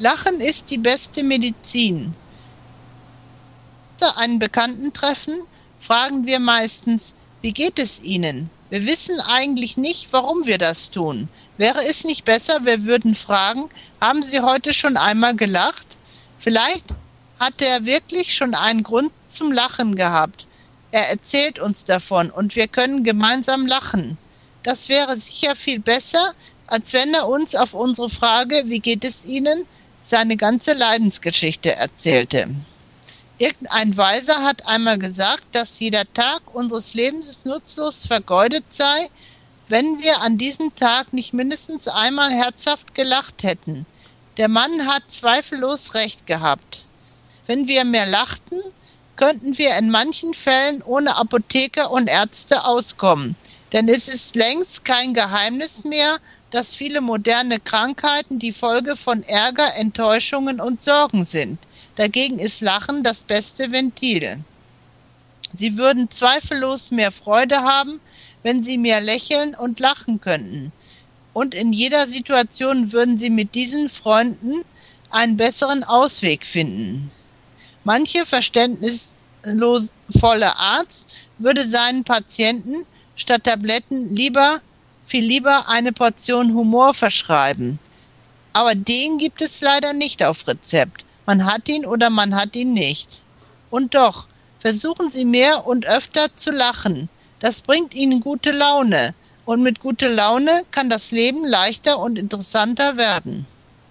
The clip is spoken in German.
Lachen ist die beste Medizin. Wenn wir einen Bekannten treffen, fragen wir meistens, wie geht es Ihnen? Wir wissen eigentlich nicht, warum wir das tun. Wäre es nicht besser, wir würden fragen, haben Sie heute schon einmal gelacht? Vielleicht hat er wirklich schon einen Grund zum Lachen gehabt. Er erzählt uns davon und wir können gemeinsam lachen. Das wäre sicher viel besser, als wenn er uns auf unsere Frage, wie geht es Ihnen, seine ganze Leidensgeschichte erzählte. Irgendein Weiser hat einmal gesagt, dass jeder Tag unseres Lebens nutzlos vergeudet sei, wenn wir an diesem Tag nicht mindestens einmal herzhaft gelacht hätten. Der Mann hat zweifellos recht gehabt. Wenn wir mehr lachten, könnten wir in manchen Fällen ohne Apotheker und Ärzte auskommen. Denn es ist längst kein Geheimnis mehr, dass viele moderne Krankheiten die Folge von Ärger, Enttäuschungen und Sorgen sind. Dagegen ist Lachen das beste Ventil. Sie würden zweifellos mehr Freude haben, wenn sie mehr lächeln und lachen könnten. Und in jeder Situation würden sie mit diesen Freunden einen besseren Ausweg finden. Manche verständnisvolle Arzt würde seinen Patienten statt Tabletten lieber viel lieber eine Portion Humor verschreiben. Aber den gibt es leider nicht auf Rezept. Man hat ihn oder man hat ihn nicht. Und doch, versuchen Sie mehr und öfter zu lachen. Das bringt Ihnen gute Laune. Und mit guter Laune kann das Leben leichter und interessanter werden.